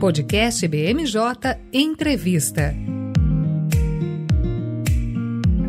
Podcast BMJ Entrevista.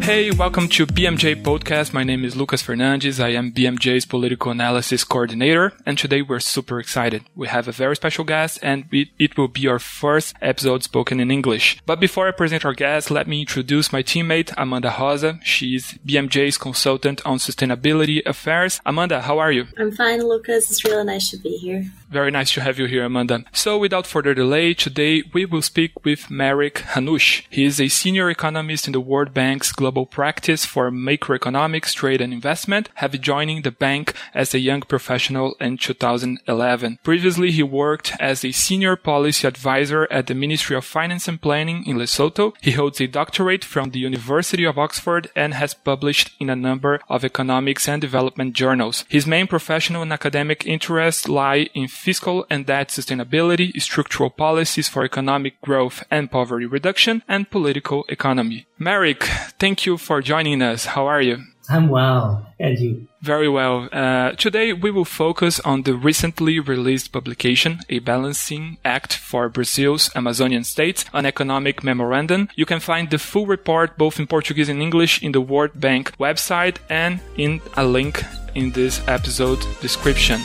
Hey, welcome to BMJ Podcast. My name is Lucas Fernandes. I am BMJ's political analysis coordinator, and today we're super excited. We have a very special guest, and it will be our first episode spoken in English. But before I present our guest, let me introduce my teammate, Amanda Roza. She's BMJ's consultant on sustainability affairs. Amanda, how are you? I'm fine, Lucas. It's really nice to be here. Very nice to have you here, Amanda. So without further delay, today we will speak with Marek Hanusch. He is a senior economist in the World Bank's Global global practice for macroeconomics, trade and investment, have joining the bank as a young professional in 2011. Previously, he worked as a senior policy advisor at the Ministry of Finance and Planning in Lesotho. He holds a doctorate from the University of Oxford and has published in a number of economics and development journals. His main professional and academic interests lie in fiscal and debt sustainability, structural policies for economic growth and poverty reduction, and political economy. Marek, thank you for joining us. How are you? I'm well. And you? Very well. Uh, today we will focus on the recently released publication, A Balancing Act for Brazil's Amazonian States, an economic memorandum. You can find the full report both in Portuguese and English in the World Bank website and in a link in this episode description.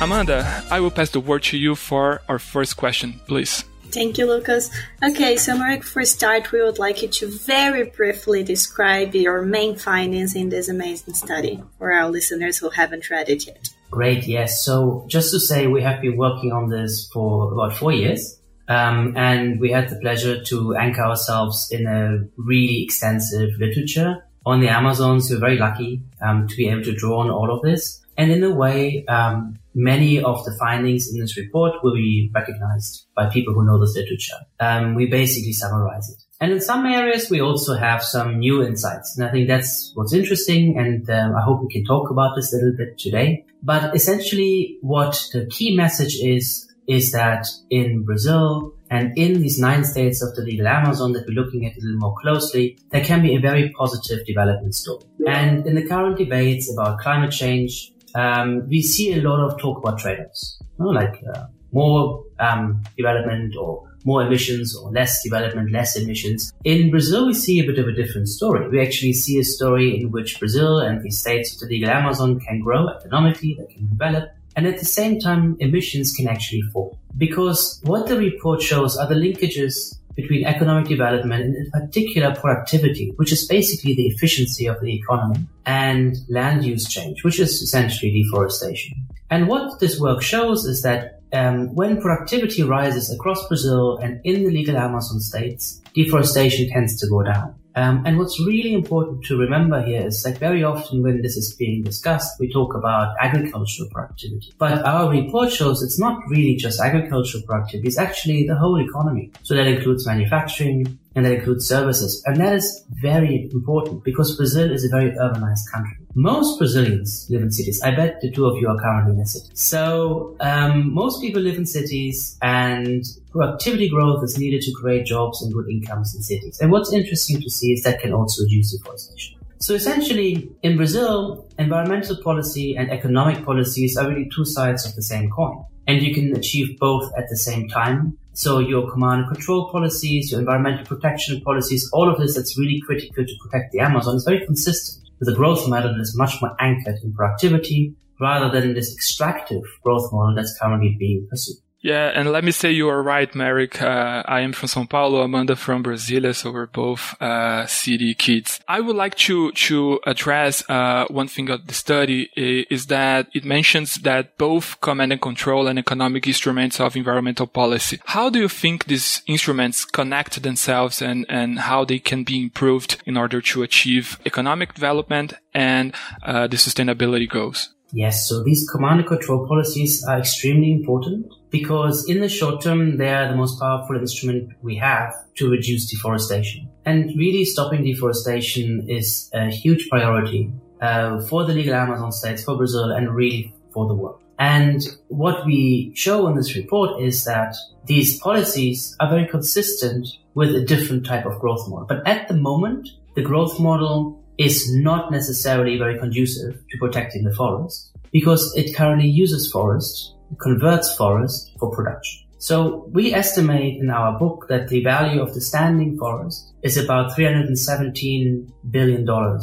Amanda, I will pass the word to you for our first question, please. Thank you, Lucas. Okay, so Marek, for start, we would like you to very briefly describe your main findings in this amazing study for our listeners who haven't read it yet. Great, yes. So just to say, we have been working on this for about four years. Um, and we had the pleasure to anchor ourselves in a really extensive literature on the Amazon. So we're very lucky um, to be able to draw on all of this. And in a way, um, many of the findings in this report will be recognized by people who know this literature. Um, we basically summarize it. And in some areas, we also have some new insights. And I think that's what's interesting. And um, I hope we can talk about this a little bit today. But essentially, what the key message is, is that in Brazil and in these nine states of the legal Amazon that we're looking at a little more closely, there can be a very positive development story. And in the current debates about climate change, um, we see a lot of talk about trade-offs, you know, like uh, more um, development or more emissions or less development, less emissions. In Brazil, we see a bit of a different story. We actually see a story in which Brazil and the states of the legal Amazon can grow economically, they can develop, and at the same time, emissions can actually fall. Because what the report shows are the linkages between economic development and in particular productivity, which is basically the efficiency of the economy, and land use change, which is essentially deforestation. And what this work shows is that um, when productivity rises across Brazil and in the legal Amazon states, deforestation tends to go down. Um, and what's really important to remember here is that very often when this is being discussed, we talk about agricultural productivity. But our report shows it's not really just agricultural productivity, it's actually the whole economy. So that includes manufacturing, and that includes services. And that is very important because Brazil is a very urbanized country. Most Brazilians live in cities. I bet the two of you are currently in a city. So um, most people live in cities and productivity growth is needed to create jobs and good incomes in cities. And what's interesting to see is that can also reduce deforestation. So essentially, in Brazil, environmental policy and economic policies are really two sides of the same coin. And you can achieve both at the same time so your command and control policies, your environmental protection policies, all of this that's really critical to protect the Amazon is very consistent with a growth model that is much more anchored in productivity rather than in this extractive growth model that's currently being pursued. Yeah, and let me say you are right, Marek. Uh, I am from São Paulo, Amanda from Brasilia, so we're both uh, city kids. I would like to to address uh, one thing of the study is that it mentions that both command and control and economic instruments of environmental policy. How do you think these instruments connect themselves and and how they can be improved in order to achieve economic development and uh, the sustainability goals? Yes, so these command and control policies are extremely important because in the short term, they are the most powerful instrument we have to reduce deforestation. And really stopping deforestation is a huge priority uh, for the legal Amazon states, for Brazil, and really for the world. And what we show in this report is that these policies are very consistent with a different type of growth model. But at the moment, the growth model is not necessarily very conducive to protecting the forest because it currently uses forest, converts forest for production. So we estimate in our book that the value of the standing forest is about $317 billion a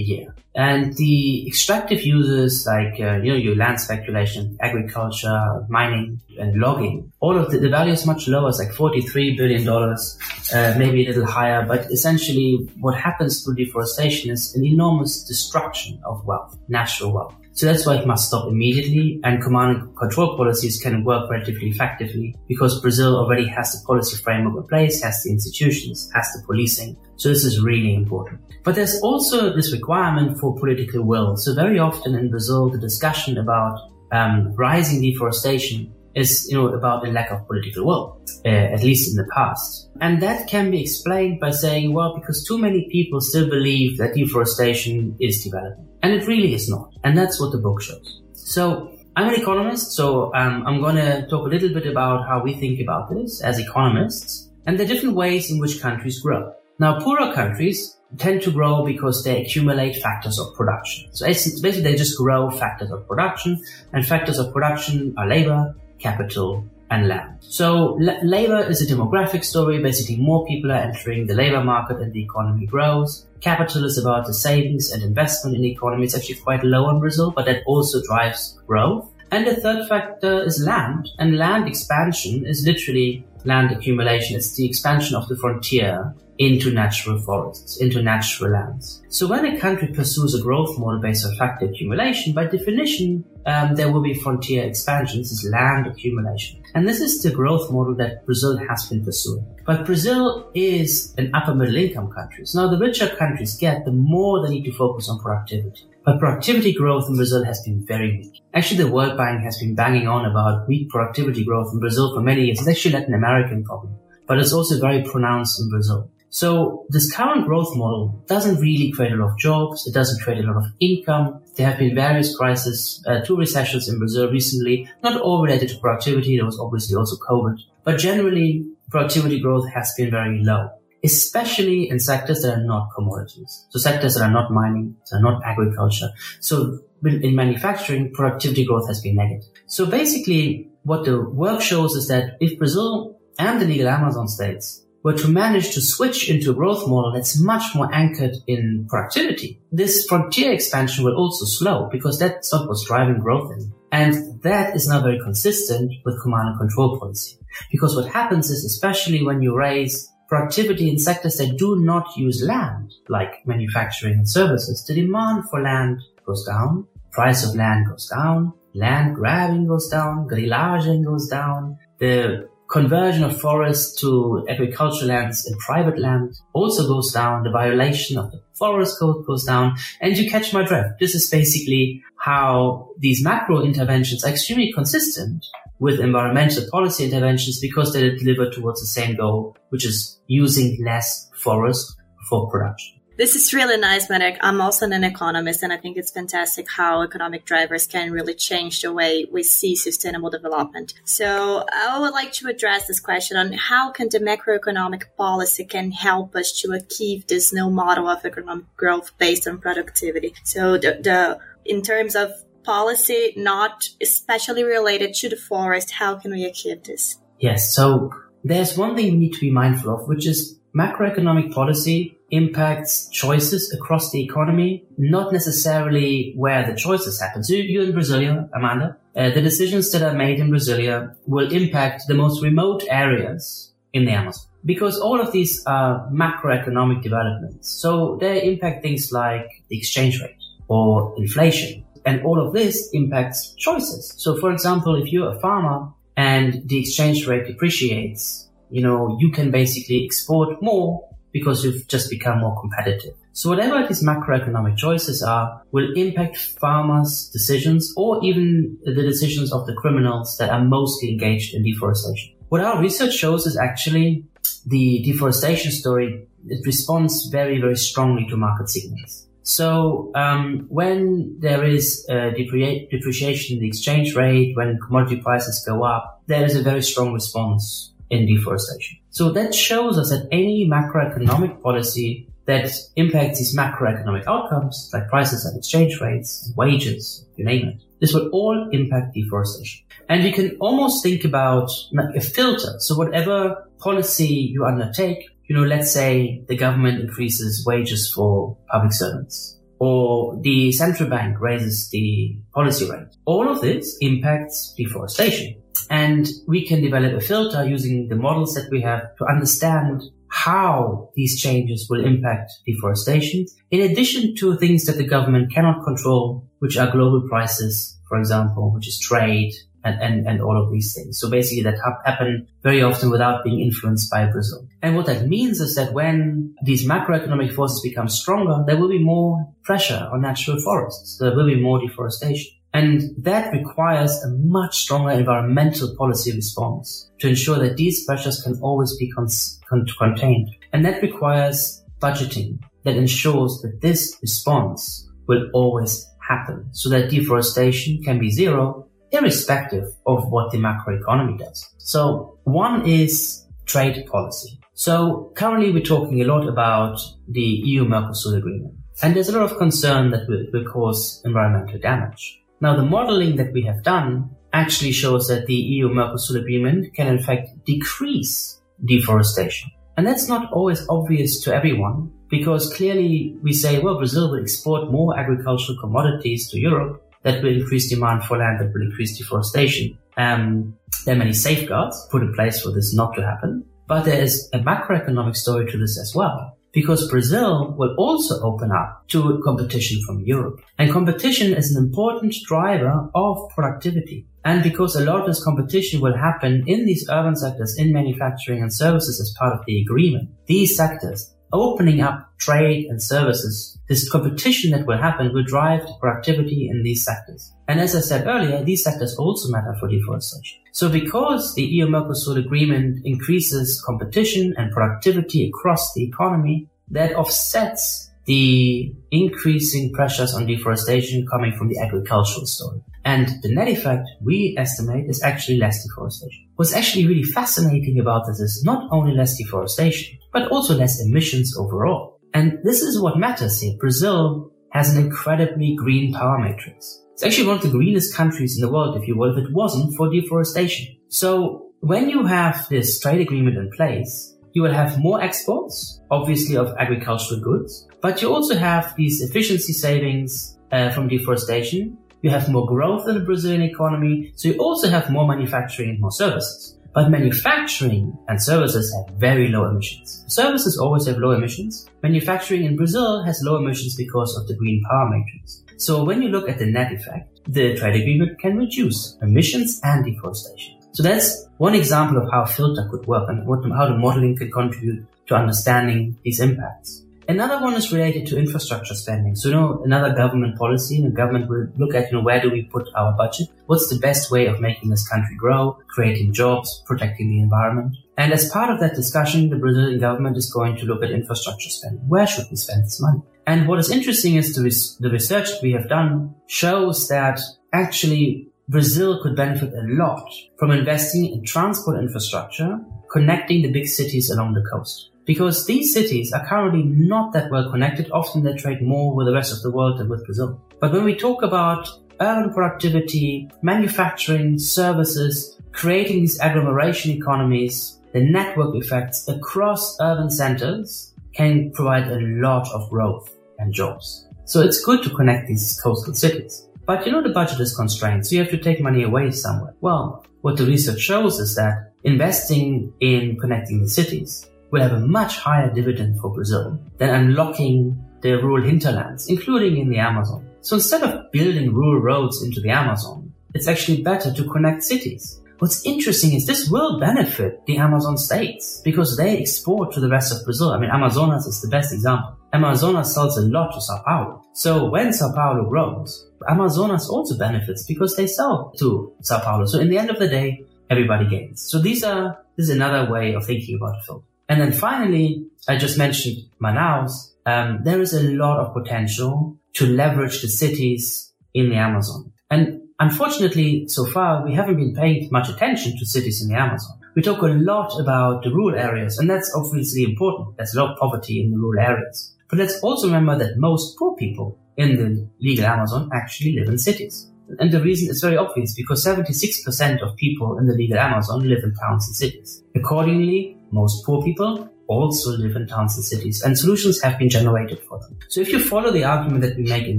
year. And the extractive uses like, uh, you know, your land speculation, agriculture, mining and logging, all of the, the value is much lower. It's like $43 billion, uh, maybe a little higher. But essentially what happens through deforestation is an enormous destruction of wealth, natural wealth. So that's why it must stop immediately and command and control policies can work relatively effectively because Brazil already has the policy framework in place, has the institutions, has the policing. So this is really important. But there's also this requirement for political will. So very often in Brazil, the discussion about um, rising deforestation is, you know, about a lack of political will, uh, at least in the past. And that can be explained by saying, well, because too many people still believe that deforestation is development. And it really is not. And that's what the book shows. So I'm an economist, so um, I'm going to talk a little bit about how we think about this as economists and the different ways in which countries grow. Now, poorer countries tend to grow because they accumulate factors of production. So basically they just grow factors of production and factors of production are labor, capital, and land. So l- labor is a demographic story. Basically, more people are entering the labor market and the economy grows. Capital is about the savings and investment in the economy. It's actually quite low in Brazil, but that also drives growth. And the third factor is land. And land expansion is literally land accumulation. It's the expansion of the frontier into natural forests, into natural lands. So when a country pursues a growth model based on factor accumulation, by definition, um, there will be frontier expansions, this land accumulation. And this is the growth model that Brazil has been pursuing. But Brazil is an upper middle income country. So now the richer countries get, the more they need to focus on productivity. But productivity growth in Brazil has been very weak. Actually, the World Bank has been banging on about weak productivity growth in Brazil for many years. It's actually Latin American problem, but it's also very pronounced in Brazil. So this current growth model doesn't really create a lot of jobs. It doesn't create a lot of income. There have been various crises, uh, two recessions in Brazil recently, not all related to productivity. There was obviously also COVID, but generally productivity growth has been very low, especially in sectors that are not commodities. So sectors that are not mining, that are not agriculture. So in manufacturing, productivity growth has been negative. So basically what the work shows is that if Brazil and the legal Amazon states were to manage to switch into a growth model that's much more anchored in productivity, this frontier expansion will also slow because that's not what's driving growth in. And that is not very consistent with command and control policy. Because what happens is, especially when you raise productivity in sectors that do not use land, like manufacturing and services, the demand for land goes down, price of land goes down, land grabbing goes down, grillaging goes down, the conversion of forests to agricultural lands and private land also goes down. The violation of the forest code goes down. And you catch my drift. This is basically how these macro interventions are extremely consistent with environmental policy interventions because they deliver towards the same goal, which is using less forest for production. This is really nice, Marek. I'm also an economist, and I think it's fantastic how economic drivers can really change the way we see sustainable development. So I would like to address this question on how can the macroeconomic policy can help us to achieve this new model of economic growth based on productivity. So the, the in terms of policy, not especially related to the forest, how can we achieve this? Yes. So there's one thing we need to be mindful of, which is macroeconomic policy impacts choices across the economy, not necessarily where the choices happen. So you're in Brasilia, Amanda, uh, the decisions that are made in Brasilia will impact the most remote areas in the Amazon because all of these are macroeconomic developments. So they impact things like the exchange rate or inflation. And all of this impacts choices. So for example, if you're a farmer and the exchange rate depreciates, you know, you can basically export more because you've just become more competitive. So whatever these macroeconomic choices are will impact farmers' decisions or even the decisions of the criminals that are mostly engaged in deforestation. What our research shows is actually the deforestation story, it responds very, very strongly to market signals. So um, when there is depreciation in the exchange rate, when commodity prices go up, there is a very strong response in deforestation. So that shows us that any macroeconomic policy that impacts these macroeconomic outcomes like prices and exchange rates, wages, you name it. This will all impact deforestation. And you can almost think about a filter. So whatever policy you undertake, you know, let's say the government increases wages for public servants or the central bank raises the policy rate. All of this impacts deforestation. And we can develop a filter using the models that we have to understand how these changes will impact deforestation, in addition to things that the government cannot control, which are global prices, for example, which is trade, and, and, and all of these things. So basically that ha- happen very often without being influenced by Brazil. And what that means is that when these macroeconomic forces become stronger, there will be more pressure on natural forests. There will be more deforestation. And that requires a much stronger environmental policy response to ensure that these pressures can always be con- con- contained. And that requires budgeting that ensures that this response will always happen so that deforestation can be zero irrespective of what the macroeconomy does. So one is trade policy. So currently we're talking a lot about the EU Mercosur agreement. And there's a lot of concern that will cause environmental damage. Now the modeling that we have done actually shows that the EU Mercosur agreement can in fact decrease deforestation. And that's not always obvious to everyone because clearly we say, well, Brazil will export more agricultural commodities to Europe that will increase demand for land, that will increase deforestation. Um, there are many safeguards put in place for this not to happen, but there is a macroeconomic story to this as well. Because Brazil will also open up to competition from Europe. And competition is an important driver of productivity. And because a lot of this competition will happen in these urban sectors, in manufacturing and services as part of the agreement, these sectors opening up trade and services, this competition that will happen will drive the productivity in these sectors. And as I said earlier, these sectors also matter for deforestation. So because the EU-Mercosur agreement increases competition and productivity across the economy, that offsets the increasing pressures on deforestation coming from the agricultural story. And the net effect we estimate is actually less deforestation. What's actually really fascinating about this is not only less deforestation, but also less emissions overall. And this is what matters here. Brazil has an incredibly green power matrix. It's actually one of the greenest countries in the world, if you will, if it wasn't for deforestation. So when you have this trade agreement in place, you will have more exports, obviously of agricultural goods, but you also have these efficiency savings uh, from deforestation you have more growth in the Brazilian economy, so you also have more manufacturing and more services. But manufacturing and services have very low emissions. Services always have low emissions. Manufacturing in Brazil has low emissions because of the green power matrix. So when you look at the net effect, the trade agreement can reduce emissions and deforestation. So that's one example of how filter could work and what, how the modeling could contribute to understanding these impacts. Another one is related to infrastructure spending. So, you know, another government policy, the government will look at, you know, where do we put our budget? What's the best way of making this country grow, creating jobs, protecting the environment? And as part of that discussion, the Brazilian government is going to look at infrastructure spending. Where should we spend this money? And what is interesting is the, res- the research we have done shows that actually Brazil could benefit a lot from investing in transport infrastructure, connecting the big cities along the coast because these cities are currently not that well connected. Often they trade more with the rest of the world than with Brazil. But when we talk about urban productivity, manufacturing, services, creating these agglomeration economies, the network effects across urban centers can provide a lot of growth and jobs. So it's good to connect these coastal cities. But you know, the budget is constrained, so you have to take money away somewhere. Well, what the research shows is that investing in connecting the cities will have a much higher dividend for Brazil than unlocking the rural hinterlands, including in the Amazon. So instead of building rural roads into the Amazon, it's actually better to connect cities. What's interesting is this will benefit the Amazon states because they export to the rest of Brazil. I mean, Amazonas is the best example. Amazonas sells a lot to Sao Paulo. So when Sao Paulo grows, Amazonas also benefits because they sell to Sao Paulo. So in the end of the day, everybody gains. So these are, this is another way of thinking about the film. And then finally, I just mentioned Manaus. Um, there is a lot of potential to leverage the cities in the Amazon. And unfortunately, so far, we haven't been paying much attention to cities in the Amazon. We talk a lot about the rural areas, and that's obviously important. There's a lot of poverty in the rural areas. But let's also remember that most poor people in the legal Amazon actually live in cities. And the reason is very obvious because 76% of people in the legal Amazon live in towns and cities. Accordingly, most poor people also live in towns and cities and solutions have been generated for them. So if you follow the argument that we make in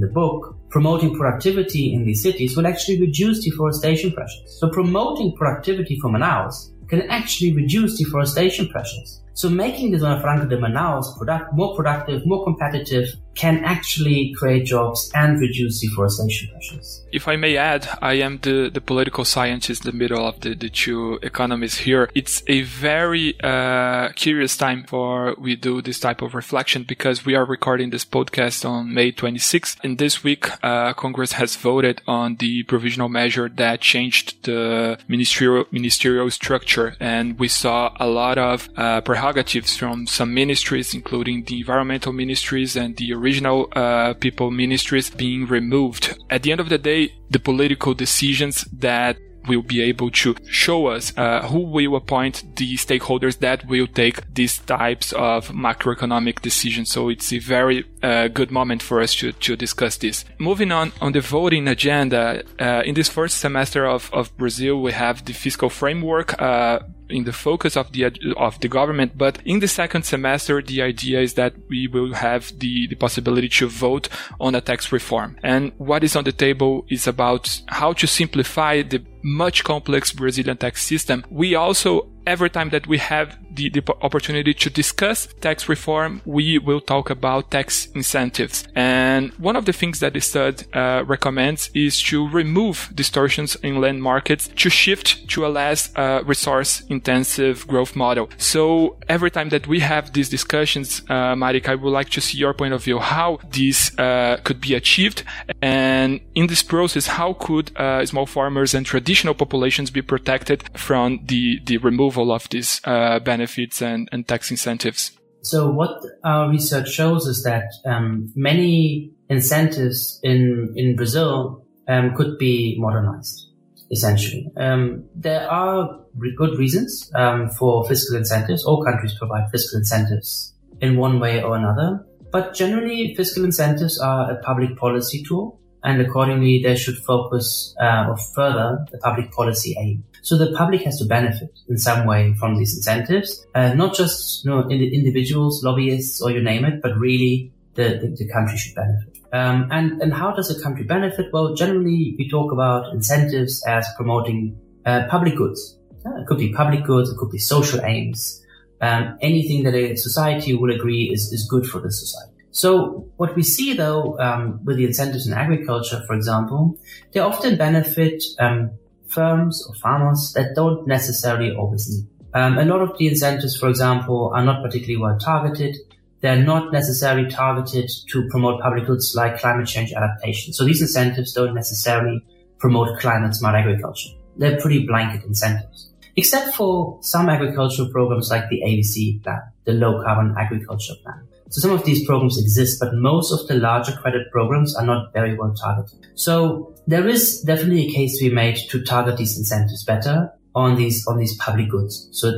the book, promoting productivity in these cities will actually reduce deforestation pressures. So promoting productivity for Manaus can actually reduce deforestation pressures. So making the Zona Franca de Manaus product, more productive, more competitive can actually create jobs and reduce deforestation pressures. If I may add, I am the, the political scientist in the middle of the, the two economies here. It's a very uh, curious time for we do this type of reflection because we are recording this podcast on May 26th. And this week, uh, Congress has voted on the provisional measure that changed the ministerial ministerial structure, and we saw a lot of uh, prerogatives from some ministries, including the environmental ministries and the original uh, people ministries being removed. At the end of the day, the political decisions that will be able to show us uh, who will appoint the stakeholders that will take these types of macroeconomic decisions. So it's a very uh, good moment for us to, to discuss this. Moving on on the voting agenda, uh, in this first semester of, of Brazil, we have the fiscal framework uh, in the focus of the of the government. But in the second semester, the idea is that we will have the, the possibility to vote on a tax reform. And what is on the table is about how to simplify the much complex Brazilian tax system. We also every time that we have the, the, opportunity to discuss tax reform, we will talk about tax incentives. And one of the things that the study uh, recommends is to remove distortions in land markets to shift to a less uh, resource intensive growth model. So every time that we have these discussions, uh, Marek, I would like to see your point of view, how this uh, could be achieved. And in this process, how could uh, small farmers and traditional populations be protected from the, the removal removal of these uh, benefits and, and tax incentives? So what our research shows is that um, many incentives in in Brazil um, could be modernized. Essentially, um, there are good reasons um, for fiscal incentives. All countries provide fiscal incentives in one way or another, but generally, fiscal incentives are a public policy tool and accordingly they should focus uh, or further the public policy aim. So the public has to benefit in some way from these incentives, uh, not just you know, individuals, lobbyists, or you name it, but really the, the, the country should benefit. Um, and, and how does a country benefit? Well, generally we talk about incentives as promoting uh, public goods. Uh, it could be public goods, it could be social aims, um, anything that a society will agree is, is good for the society. So what we see though, um, with the incentives in agriculture, for example, they often benefit um, firms or farmers that don't necessarily always need. Um, a lot of the incentives, for example, are not particularly well targeted. They're not necessarily targeted to promote public goods like climate change adaptation. So these incentives don't necessarily promote climate smart agriculture. They're pretty blanket incentives. Except for some agricultural programs like the ABC plan, the low carbon agriculture plan. So some of these programs exist, but most of the larger credit programs are not very well targeted. So there is definitely a case to be made to target these incentives better on these on these public goods. So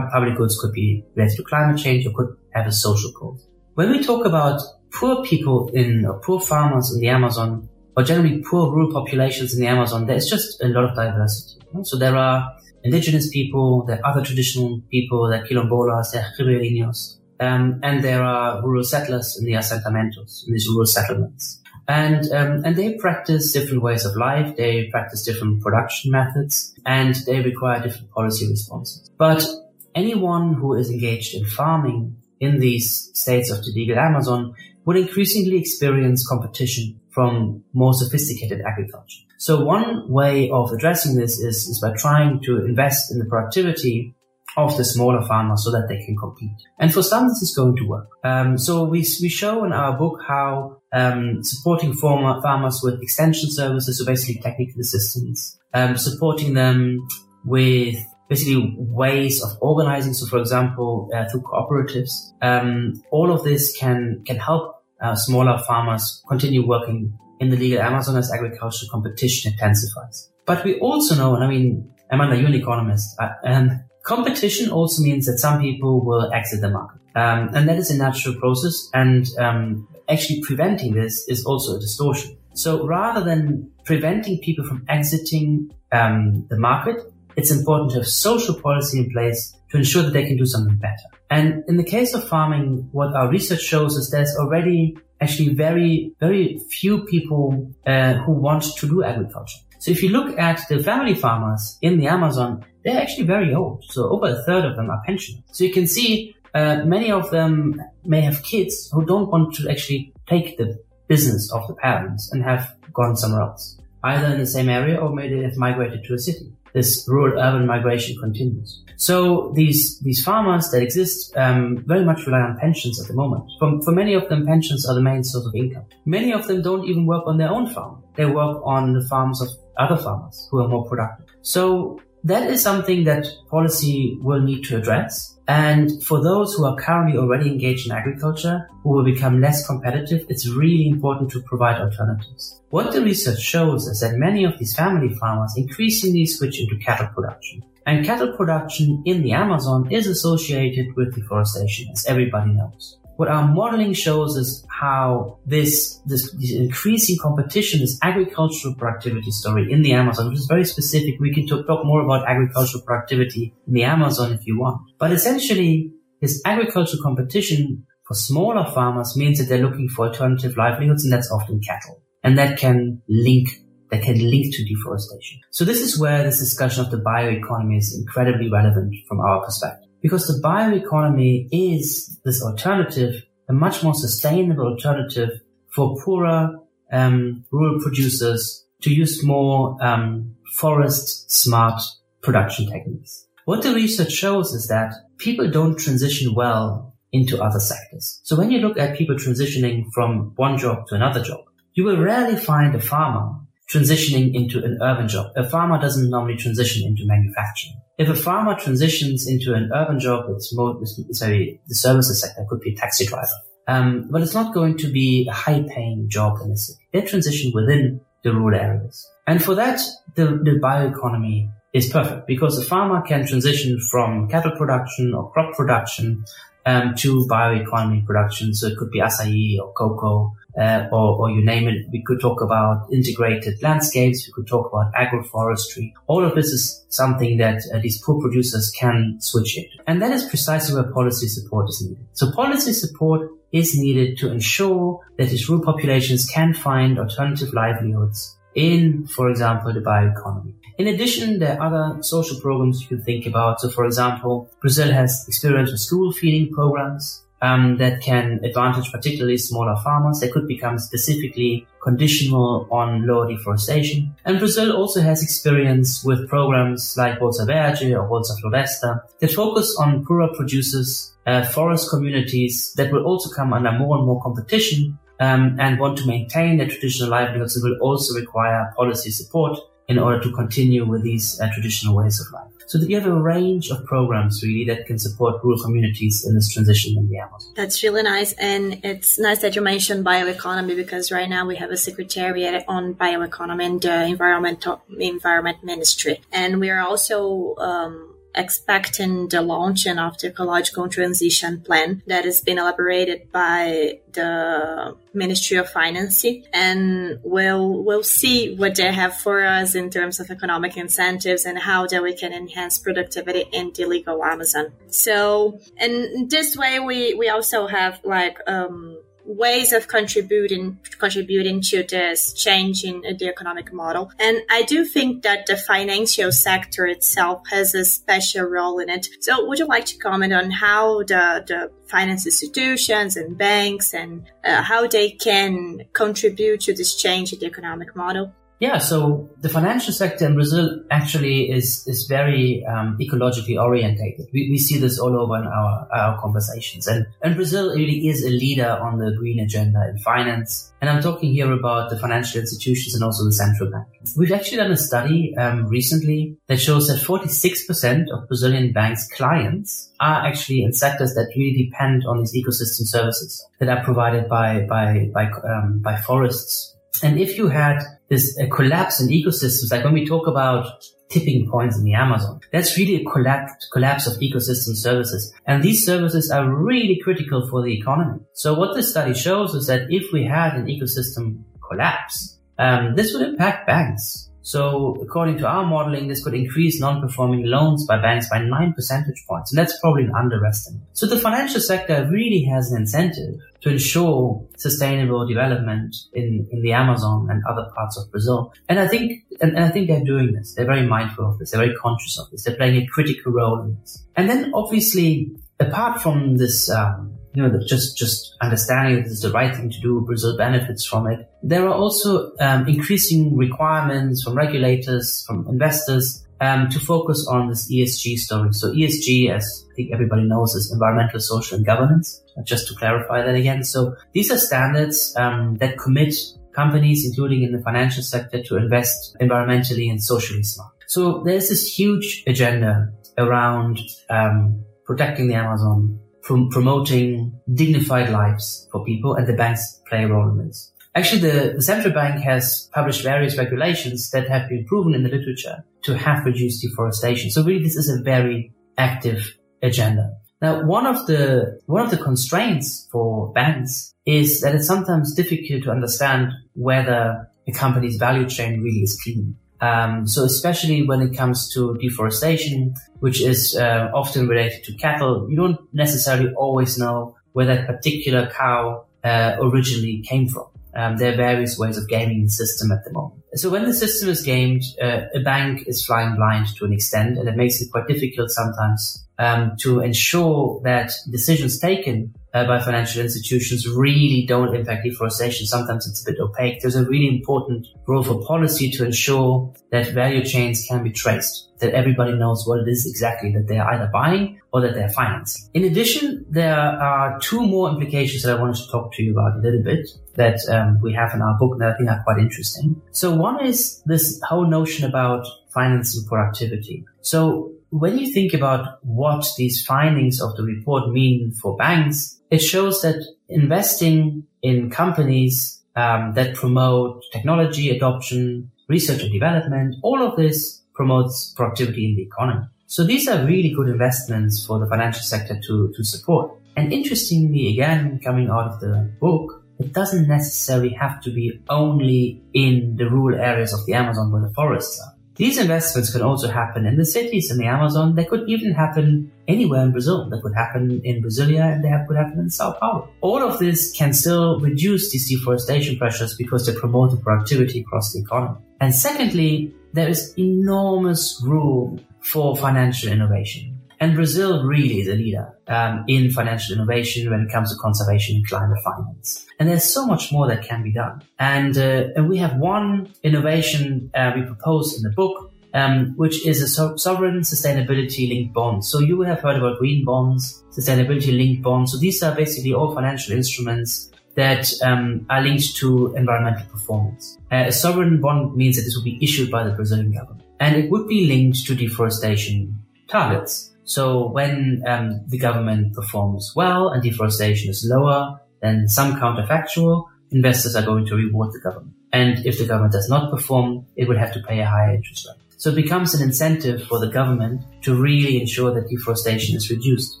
public goods could be related to climate change or could have a social goal. When we talk about poor people in or poor farmers in the Amazon, or generally poor rural populations in the Amazon, there's just a lot of diversity. So there are indigenous people, there are other traditional people, there are quilombolas, there are ribeirinhos, um, and there are rural settlers in the assentamentos, in these rural settlements. And, um, and they practice different ways of life. They practice different production methods and they require different policy responses. But anyone who is engaged in farming in these states of the legal Amazon would increasingly experience competition from more sophisticated agriculture. So one way of addressing this is, is by trying to invest in the productivity of the smaller farmers so that they can compete. And for some, this is going to work. Um, so we, we show in our book how um, supporting farmer, farmers with extension services, so basically technical assistance, um, supporting them with basically ways of organizing. So, for example, uh, through cooperatives, um, all of this can can help uh, smaller farmers continue working in the legal Amazon as agricultural competition intensifies. But we also know, and I mean, I'm an economist, uh, and Competition also means that some people will exit the market. Um, and that is a natural process. And um, actually preventing this is also a distortion. So rather than preventing people from exiting um, the market, it's important to have social policy in place to ensure that they can do something better. And in the case of farming, what our research shows is there's already actually very, very few people uh, who want to do agriculture. So if you look at the family farmers in the Amazon, they're actually very old. So over a third of them are pensioners. So you can see uh, many of them may have kids who don't want to actually take the business of the parents and have gone somewhere else, either in the same area or maybe have migrated to a city. This rural urban migration continues. So these these farmers that exist um, very much rely on pensions at the moment. For, for many of them, pensions are the main source of income. Many of them don't even work on their own farm. They work on the farms of other farmers who are more productive. So that is something that policy will need to address. And for those who are currently already engaged in agriculture, who will become less competitive, it's really important to provide alternatives. What the research shows is that many of these family farmers increasingly switch into cattle production. And cattle production in the Amazon is associated with deforestation, as everybody knows. What our modeling shows is how this, this, this, increasing competition, this agricultural productivity story in the Amazon, which is very specific. We can talk, talk more about agricultural productivity in the Amazon if you want. But essentially, this agricultural competition for smaller farmers means that they're looking for alternative livelihoods, and that's often cattle. And that can link that can link to deforestation. So this is where this discussion of the bioeconomy is incredibly relevant from our perspective because the bioeconomy is this alternative, a much more sustainable alternative for poorer um, rural producers to use more um, forest smart production techniques. What the research shows is that people don't transition well into other sectors. So when you look at people transitioning from one job to another job, you will rarely find a farmer transitioning into an urban job. A farmer doesn't normally transition into manufacturing. If a farmer transitions into an urban job, it's more, sorry, the services sector could be a taxi driver. Um, but it's not going to be a high paying job in the city. They transition within the rural areas. And for that, the, the bioeconomy is perfect because a farmer can transition from cattle production or crop production um, to bioeconomy production. So it could be acai or cocoa uh, or, or, you name it. We could talk about integrated landscapes. We could talk about agroforestry. All of this is something that uh, these poor producers can switch into. And that is precisely where policy support is needed. So policy support is needed to ensure that these rural populations can find alternative livelihoods in, for example, the bioeconomy. In addition, there are other social programs you can think about. So, for example, Brazil has experience with school feeding programs um, that can advantage particularly smaller farmers. They could become specifically conditional on lower deforestation. And Brazil also has experience with programs like Bolsa Verde or Bolsa Floresta that focus on poorer producers, uh, forest communities that will also come under more and more competition um, and want to maintain their traditional livelihoods and will also require policy support in order to continue with these uh, traditional ways of life. So that you have a range of programs really that can support rural communities in this transition in the Amazon. That's really nice. And it's nice that you mentioned bioeconomy because right now we have a secretariat on bioeconomy and the environmental environment ministry. And we are also um, expecting the launching of the ecological transition plan that has been elaborated by the Ministry of Finance, and we'll we'll see what they have for us in terms of economic incentives and how that we can enhance productivity in the legal Amazon. So, and this way we we also have like um ways of contributing contributing to this change in the economic model. And I do think that the financial sector itself has a special role in it. So would you like to comment on how the, the finance institutions and banks and uh, how they can contribute to this change in the economic model? Yeah, so the financial sector in Brazil actually is is very um, ecologically orientated. We, we see this all over in our, our conversations. And, and Brazil really is a leader on the green agenda in finance. And I'm talking here about the financial institutions and also the central bank. We've actually done a study um, recently that shows that 46% of Brazilian banks' clients are actually in sectors that really depend on these ecosystem services that are provided by by by um, by forests and if you had this a collapse in ecosystems, like when we talk about tipping points in the Amazon. That's really a collapse, collapse of ecosystem services. And these services are really critical for the economy. So what this study shows is that if we had an ecosystem collapse, um, this would impact banks. So according to our modeling, this could increase non-performing loans by banks by nine percentage points. And that's probably an underestimate. So the financial sector really has an incentive to ensure sustainable development in, in the Amazon and other parts of Brazil. And I think, and, and I think they're doing this. They're very mindful of this. They're very conscious of this. They're playing a critical role in this. And then obviously, apart from this, um, you know, just just understanding that it's the right thing to do, Brazil benefits from it. There are also um, increasing requirements from regulators, from investors, um, to focus on this ESG story. So ESG, as I think everybody knows, is environmental, social, and governance. Just to clarify that again, so these are standards um, that commit companies, including in the financial sector, to invest environmentally and socially smart. So there's this huge agenda around um, protecting the Amazon, from promoting dignified lives for people, and the banks play a role in this. Actually, the, the, central bank has published various regulations that have been proven in the literature to have reduced deforestation. So really, this is a very active agenda. Now, one of the one of the constraints for banks is that it's sometimes difficult to understand whether a company's value chain really is clean. Um, so especially when it comes to deforestation, which is uh, often related to cattle, you don't necessarily always know where that particular cow uh, originally came from. Um, there are various ways of gaming the system at the moment. So when the system is gamed, uh, a bank is flying blind to an extent, and it makes it quite difficult sometimes um, to ensure that decisions taken uh, by financial institutions really don't impact deforestation. Sometimes it's a bit opaque. There's a really important role for policy to ensure that value chains can be traced, that everybody knows what it is exactly that they're either buying or that they're financing. In addition, there are two more implications that I wanted to talk to you about a little bit that um, we have in our book that I think are quite interesting. So one is this whole notion about financing productivity. So when you think about what these findings of the report mean for banks, it shows that investing in companies um, that promote technology adoption, research and development, all of this promotes productivity in the economy. So these are really good investments for the financial sector to, to support. And interestingly, again, coming out of the book, it doesn't necessarily have to be only in the rural areas of the Amazon where the forests are. These investments can also happen in the cities in the Amazon. They could even happen anywhere in Brazil. They could happen in Brasilia and they could happen in Sao Paulo. All of this can still reduce these deforestation pressures because they promote the productivity across the economy. And secondly, there is enormous room for financial innovation. And Brazil really is a leader um, in financial innovation when it comes to conservation and climate finance. And there's so much more that can be done. And uh, and we have one innovation uh, we propose in the book, um, which is a so- sovereign sustainability linked bond. So you have heard about green bonds, sustainability linked bonds. So these are basically all financial instruments that um, are linked to environmental performance. Uh, a sovereign bond means that this will be issued by the Brazilian government, and it would be linked to deforestation targets. So when um, the government performs well and deforestation is lower than some counterfactual, investors are going to reward the government. And if the government does not perform, it would have to pay a higher interest rate. So it becomes an incentive for the government to really ensure that deforestation is reduced.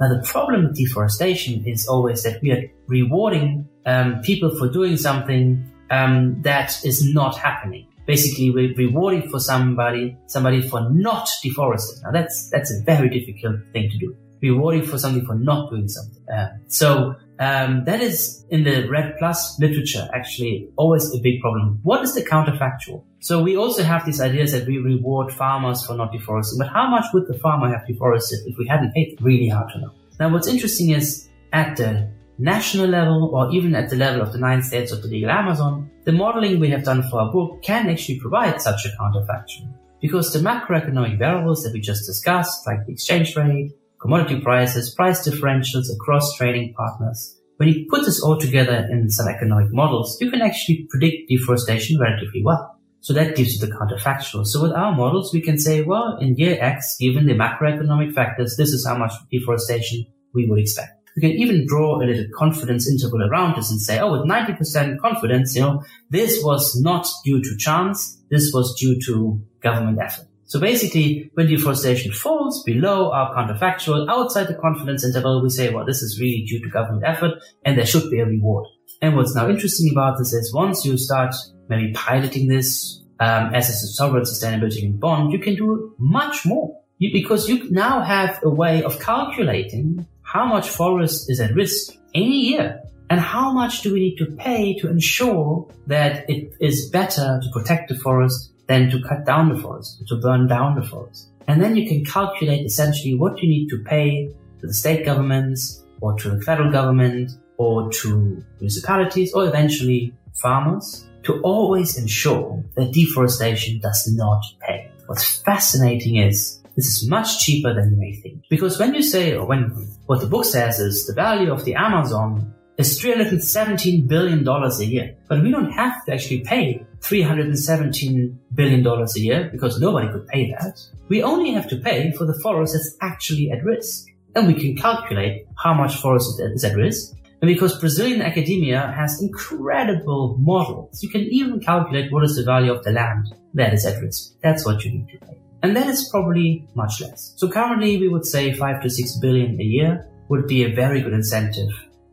Now the problem with deforestation is always that we are rewarding um, people for doing something um, that is not happening basically we're rewarding for somebody somebody for not deforesting. Now that's that's a very difficult thing to do. Rewarding for something for not doing something. Uh, so um, that is in the REDD+ literature actually always a big problem. What is the counterfactual? So we also have these ideas that we reward farmers for not deforesting, but how much would the farmer have deforested if we hadn't paid? Really hard to know. Now what's interesting is at the national level or even at the level of the nine states of the legal Amazon, the modeling we have done for our book can actually provide such a counterfactual. Because the macroeconomic variables that we just discussed, like the exchange rate, commodity prices, price differentials across trading partners, when you put this all together in some economic models, you can actually predict deforestation relatively well. So that gives you the counterfactual. So with our models, we can say, well, in year X, given the macroeconomic factors, this is how much deforestation we would expect we can even draw a little confidence interval around this and say, oh, with 90% confidence, you know, this was not due to chance. This was due to government effort. So basically, when deforestation falls below our counterfactual, outside the confidence interval, we say, well, this is really due to government effort and there should be a reward. And what's now interesting about this is once you start maybe piloting this um, as a sovereign sustainability bond, you can do much more you, because you now have a way of calculating how much forest is at risk any year and how much do we need to pay to ensure that it is better to protect the forest than to cut down the forest, to burn down the forest. And then you can calculate essentially what you need to pay to the state governments or to the federal government or to municipalities or eventually farmers to always ensure that deforestation does not pay. What's fascinating is this is much cheaper than you may think. Because when you say, or when what the book says is the value of the Amazon is $317 billion a year. But we don't have to actually pay $317 billion a year because nobody could pay that. We only have to pay for the forest that's actually at risk. And we can calculate how much forest is at risk. And because Brazilian academia has incredible models, you can even calculate what is the value of the land that is at risk. That's what you need to pay. And that is probably much less. So currently we would say five to six billion a year would be a very good incentive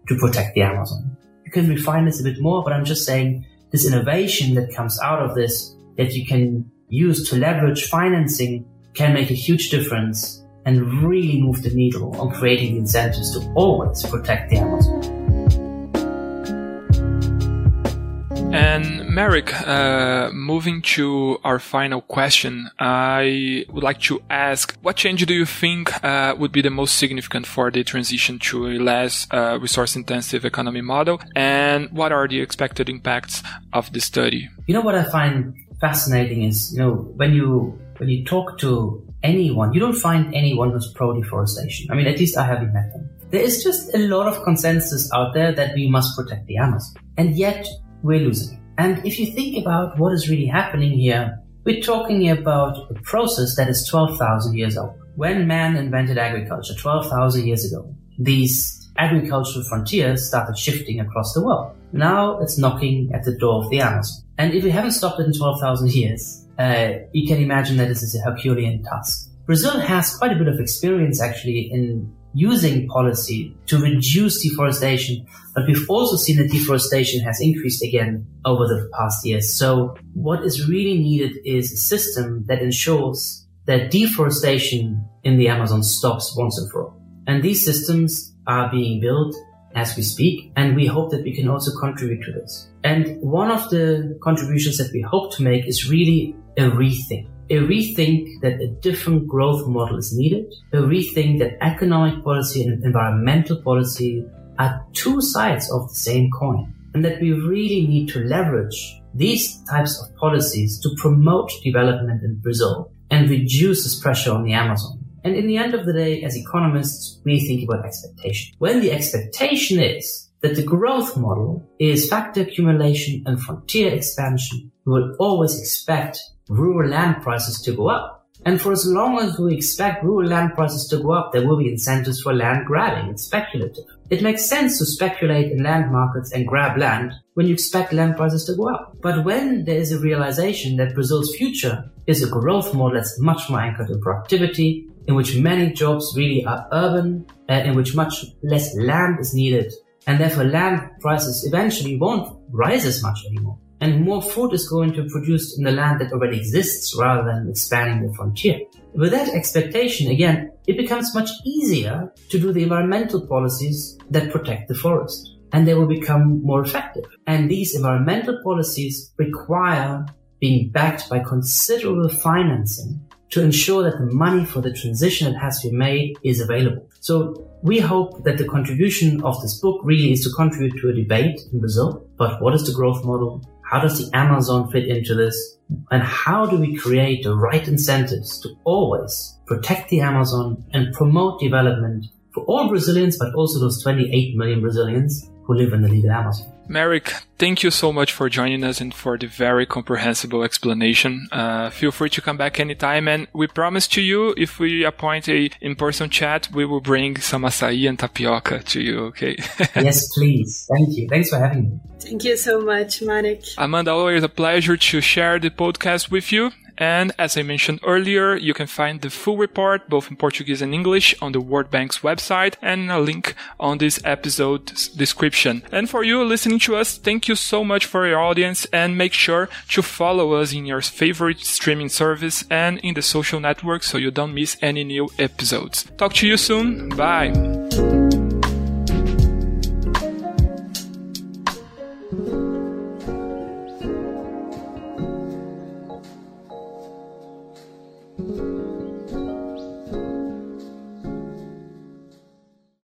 to protect the Amazon. You can refine this a bit more, but I'm just saying this innovation that comes out of this that you can use to leverage financing can make a huge difference and really move the needle on creating incentives to always protect the Amazon. And Marek, uh, moving to our final question, I would like to ask, what change do you think uh, would be the most significant for the transition to a less uh, resource-intensive economy model, and what are the expected impacts of the study? You know what I find fascinating is, you know, when you when you talk to anyone, you don't find anyone who's pro deforestation. I mean, at least I haven't met them. There is just a lot of consensus out there that we must protect the Amazon. And yet, we're losing it. And if you think about what is really happening here, we're talking about a process that is 12,000 years old. When man invented agriculture 12,000 years ago, these agricultural frontiers started shifting across the world. Now it's knocking at the door of the Amazon. And if we haven't stopped it in 12,000 years, uh, you can imagine that this is a Herculean task. Brazil has quite a bit of experience actually in using policy to reduce deforestation, but we've also seen that deforestation has increased again over the past years. So what is really needed is a system that ensures that deforestation in the Amazon stops once and for all. And these systems are being built as we speak, and we hope that we can also contribute to this. And one of the contributions that we hope to make is really a rethink a rethink that a different growth model is needed, a rethink that economic policy and environmental policy are two sides of the same coin, and that we really need to leverage these types of policies to promote development in Brazil and reduce this pressure on the Amazon. And in the end of the day, as economists, we think about expectation. When the expectation is that the growth model is factor accumulation and frontier expansion, we will always expect rural land prices to go up. And for as long as we expect rural land prices to go up, there will be incentives for land grabbing. It's speculative. It makes sense to speculate in land markets and grab land when you expect land prices to go up. But when there is a realization that Brazil's future is a growth model that's much more anchored in productivity, in which many jobs really are urban, uh, in which much less land is needed, and therefore land prices eventually won't rise as much anymore and more food is going to be produced in the land that already exists rather than expanding the frontier. With that expectation, again, it becomes much easier to do the environmental policies that protect the forest. And they will become more effective. And these environmental policies require being backed by considerable financing to ensure that the money for the transition that has to be made is available. So we hope that the contribution of this book really is to contribute to a debate in Brazil. But what is the growth model? How does the Amazon fit into this? And how do we create the right incentives to always protect the Amazon and promote development for all Brazilians, but also those 28 million Brazilians who live in the legal Amazon? Marek, thank you so much for joining us and for the very comprehensible explanation. Uh, feel free to come back anytime. And we promise to you, if we appoint a in-person chat, we will bring some acai and tapioca to you. Okay. yes, please. Thank you. Thanks for having me. Thank you so much, Marek. Amanda, always a pleasure to share the podcast with you. And as I mentioned earlier, you can find the full report, both in Portuguese and English, on the World Bank's website and a link on this episode's description. And for you listening to us, thank you so much for your audience and make sure to follow us in your favorite streaming service and in the social networks so you don't miss any new episodes. Talk to you soon. Bye.